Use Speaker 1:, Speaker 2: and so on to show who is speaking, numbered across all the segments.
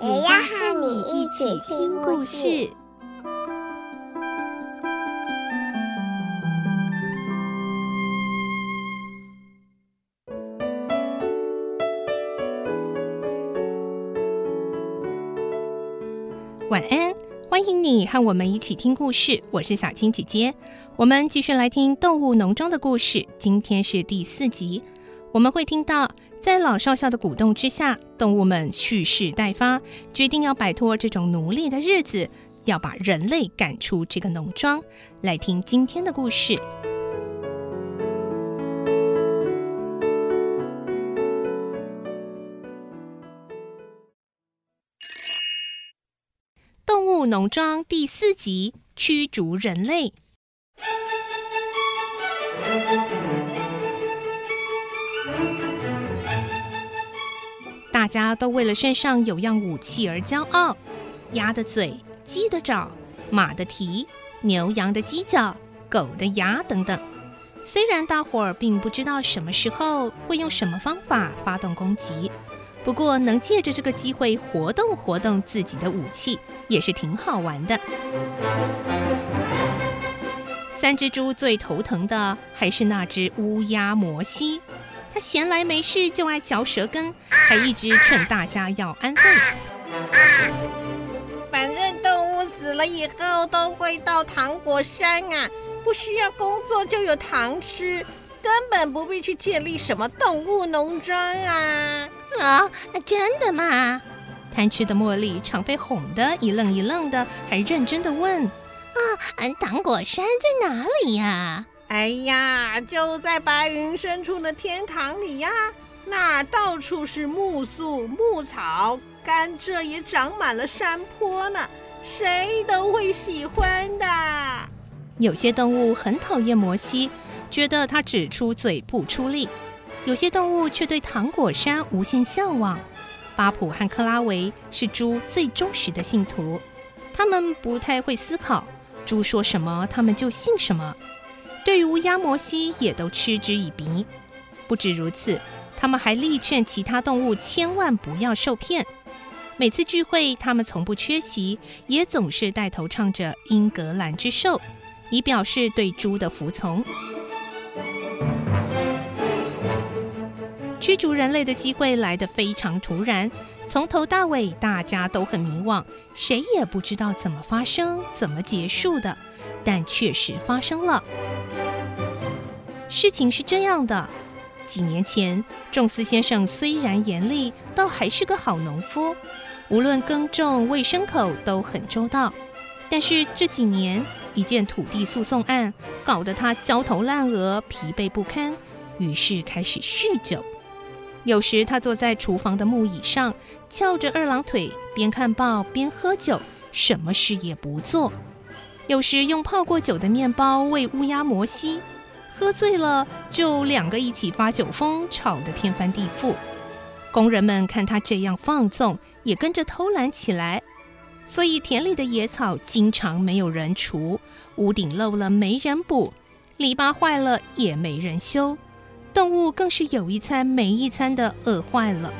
Speaker 1: 也要和你一起听故事。
Speaker 2: 晚安，欢迎你和我们一起听故事。我是小青姐姐，我们继续来听《动物农庄》的故事。今天是第四集，我们会听到，在老少校的鼓动之下，动物们蓄势待发，决定要摆脱这种奴隶的日子，要把人类赶出这个农庄。来听今天的故事。《动物农庄》第四集：驱逐人类。大家都为了身上有样武器而骄傲：鸭的嘴、鸡的爪、马的蹄、牛羊的犄角、狗的牙等等。虽然大伙儿并不知道什么时候会用什么方法发动攻击。不过，能借着这个机会活动活动自己的武器，也是挺好玩的。三只猪最头疼的还是那只乌鸦摩西，它闲来没事就爱嚼舌根，还一直劝大家要安分。
Speaker 3: 反正动物死了以后都会到糖果山啊，不需要工作就有糖吃，根本不必去建立什么动物农庄啊。
Speaker 2: 啊、哦，真的吗？贪吃的茉莉常被哄得一愣一愣的，还认真的问：“啊，糖果山在哪里呀？”“
Speaker 3: 哎呀，就在白云深处的天堂里呀，那儿到处是木树、牧草，甘蔗也长满了山坡呢，谁都会喜欢的。”
Speaker 2: 有些动物很讨厌摩西，觉得他只出嘴不出力。有些动物却对糖果山无限向往。巴普和克拉维是猪最忠实的信徒，他们不太会思考，猪说什么他们就信什么。对于乌鸦摩西也都嗤之以鼻。不止如此，他们还力劝其他动物千万不要受骗。每次聚会，他们从不缺席，也总是带头唱着《英格兰之兽》，以表示对猪的服从。驱逐人类的机会来得非常突然，从头到尾大家都很迷惘，谁也不知道怎么发生、怎么结束的。但确实发生了。事情是这样的：几年前，仲斯先生虽然严厉，倒还是个好农夫，无论耕种、喂牲口都很周到。但是这几年，一件土地诉讼案搞得他焦头烂额、疲惫不堪，于是开始酗酒。有时他坐在厨房的木椅上，翘着二郎腿，边看报边喝酒，什么事也不做。有时用泡过酒的面包喂乌鸦摩西，喝醉了就两个一起发酒疯，吵得天翻地覆。工人们看他这样放纵，也跟着偷懒起来。所以田里的野草经常没有人除，屋顶漏了没人补，篱笆坏了也没人修。动物更是有一餐没一餐的饿坏了。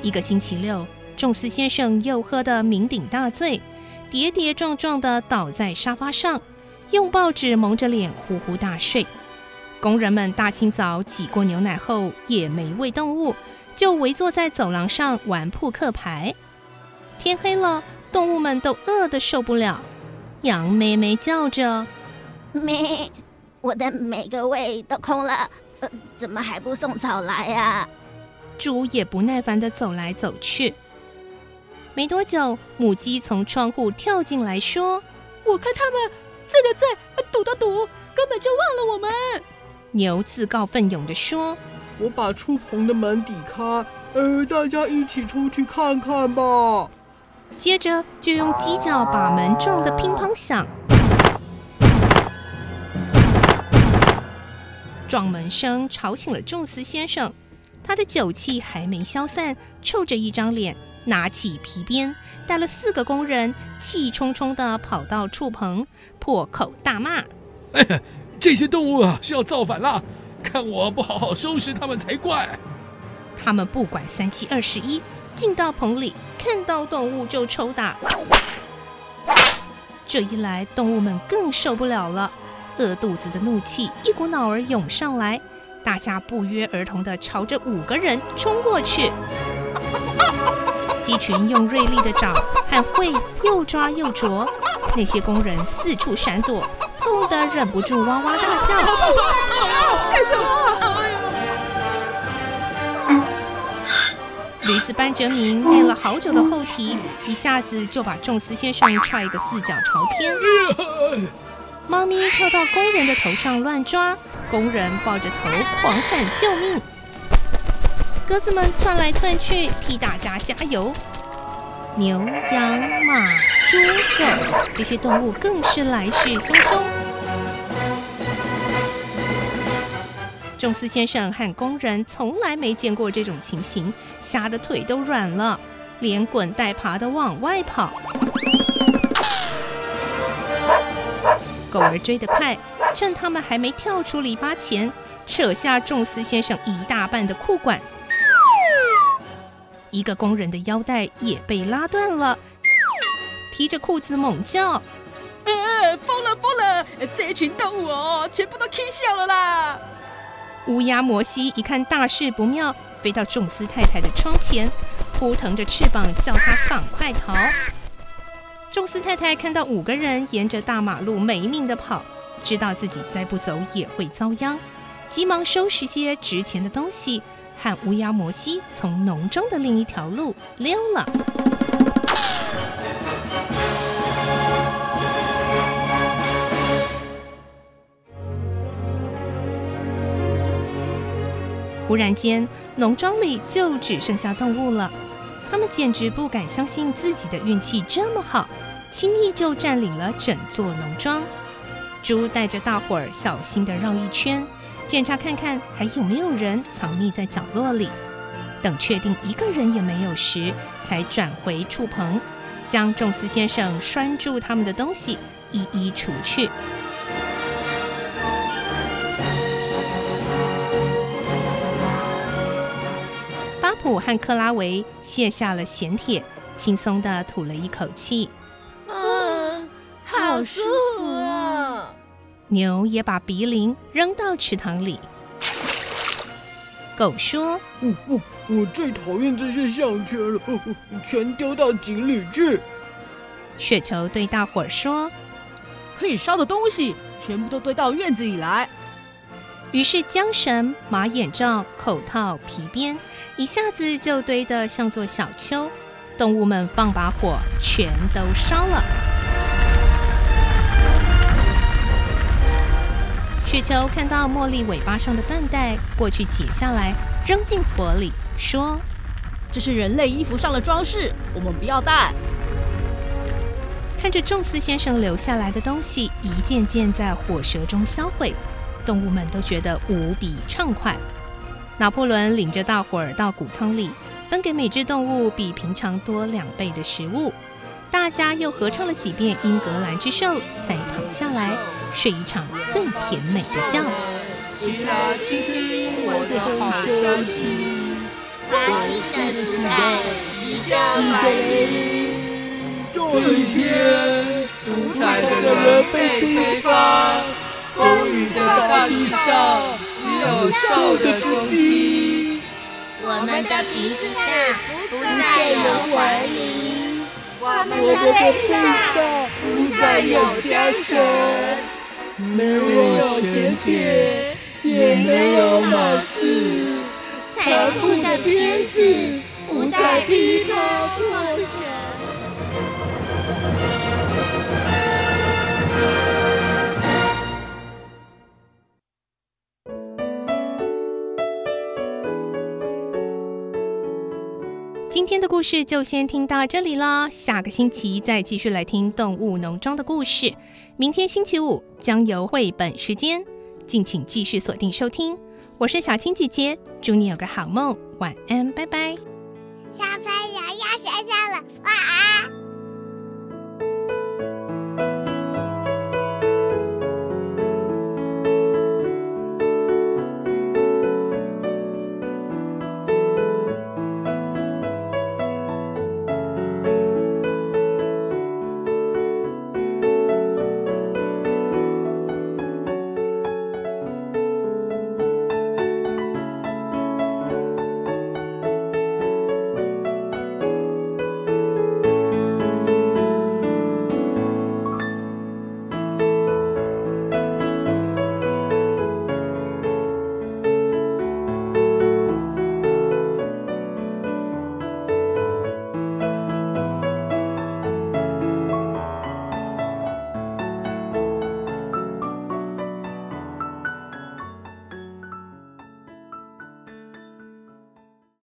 Speaker 2: 一个星期六，仲斯先生又喝得酩酊大醉，跌跌撞撞地倒在沙发上，用报纸蒙着脸呼呼大睡。工人们大清早挤过牛奶后，也没喂动物，就围坐在走廊上玩扑克牌。天黑了，动物们都饿得受不了，羊咩咩叫着。
Speaker 4: 咩！我的每个胃都空了，呃，怎么还不送草来呀？
Speaker 2: 猪也不耐烦地走来走去。没多久，母鸡从窗户跳进来说：“
Speaker 5: 我看他们醉的醉，赌的赌，根本就忘了我们。”
Speaker 2: 牛自告奋勇地说：“
Speaker 6: 我把厨棚的门抵开，呃，大家一起出去看看吧。
Speaker 2: 接着就用犄角把门撞得乒乓响。撞门声吵醒了宙斯先生，他的酒气还没消散，臭着一张脸，拿起皮鞭，带了四个工人，气冲冲地跑到畜棚，破口大骂：“
Speaker 7: 哎，这些动物啊是要造反了，看我不好好收拾他们才怪！”
Speaker 2: 他们不管三七二十一，进到棚里，看到动物就抽打。这一来，动物们更受不了了。饿肚子的怒气一股脑儿涌上来，大家不约而同地朝着五个人冲过去。鸡群用锐利的爪和喙又抓又啄，那些工人四处闪躲，痛得忍不住哇哇大叫。
Speaker 5: 干什么？
Speaker 2: 驴子班哲明练了好久的后蹄，一下子就把仲斯先生踹个四脚朝天。猫咪跳到工人的头上乱抓，工人抱着头狂喊救命。鸽子们窜来窜去，替大家加油。牛、羊、马、猪、狗这些动物更是来势汹汹。仲斯先生和工人从来没见过这种情形，吓得腿都软了，连滚带爬的往外跑。狗儿追得快，趁他们还没跳出篱笆前，扯下仲斯先生一大半的裤管。一个工人的腰带也被拉断了，提着裤子猛叫：“
Speaker 5: 呃，疯了疯了！这一群动物哦，全部都气笑了啦！”
Speaker 2: 乌鸦摩西一看大事不妙，飞到仲斯太太的窗前，扑腾着翅膀叫他赶快逃。仲斯太太看到五个人沿着大马路没命的跑，知道自己再不走也会遭殃，急忙收拾些值钱的东西，和乌鸦摩西从农庄的另一条路溜了。忽然间，农庄里就只剩下动物了。他们简直不敢相信自己的运气这么好，轻易就占领了整座农庄。猪带着大伙儿小心地绕一圈，检查看看还有没有人藏匿在角落里。等确定一个人也没有时，才转回畜棚，将仲斯先生拴住他们的东西一一除去。普和克拉维卸下了衔铁，轻松的吐了一口气。
Speaker 3: 啊，好舒服啊！
Speaker 2: 牛也把鼻铃扔到池塘里。狗说：“
Speaker 6: 我我我最讨厌这些项圈了，全丢到井里去。”
Speaker 2: 雪球对大伙儿说：“
Speaker 5: 可以烧的东西，全部都堆到院子里来。”
Speaker 2: 于是缰绳、马眼罩、口套、皮鞭，一下子就堆得像座小丘。动物们放把火，全都烧了。雪球看到茉莉尾巴上的缎带，过去解下来，扔进火里，说：“
Speaker 5: 这是人类衣服上的装饰，我们不要带。”
Speaker 2: 看着仲斯先生留下来的东西，一件件在火舌中销毁。动物们都觉得无比畅快。拿破仑领着大伙儿到谷仓里，分给每只动物比平常多两倍的食物。大家又合唱了几遍《英格兰之兽》，才躺下来睡一场最甜美的觉。
Speaker 8: 起来倾听我的好消息，发新的时代即将来临。这一天，独裁的人被推翻。风雨的大地上，只有兽的踪迹。
Speaker 1: 我们的鼻子上不再有纹理，我们的背上不再有缰绳，
Speaker 6: 没有衔铁，也没有马刺，
Speaker 1: 残酷的鞭子不再替他作
Speaker 2: 今天的故事就先听到这里了，下个星期再继续来听动物农庄的故事。明天星期五将有绘本时间，敬请继续锁定收听。我是小青姐姐，祝你有个好梦，晚安，拜拜。
Speaker 9: 小朋友要睡觉了，晚安。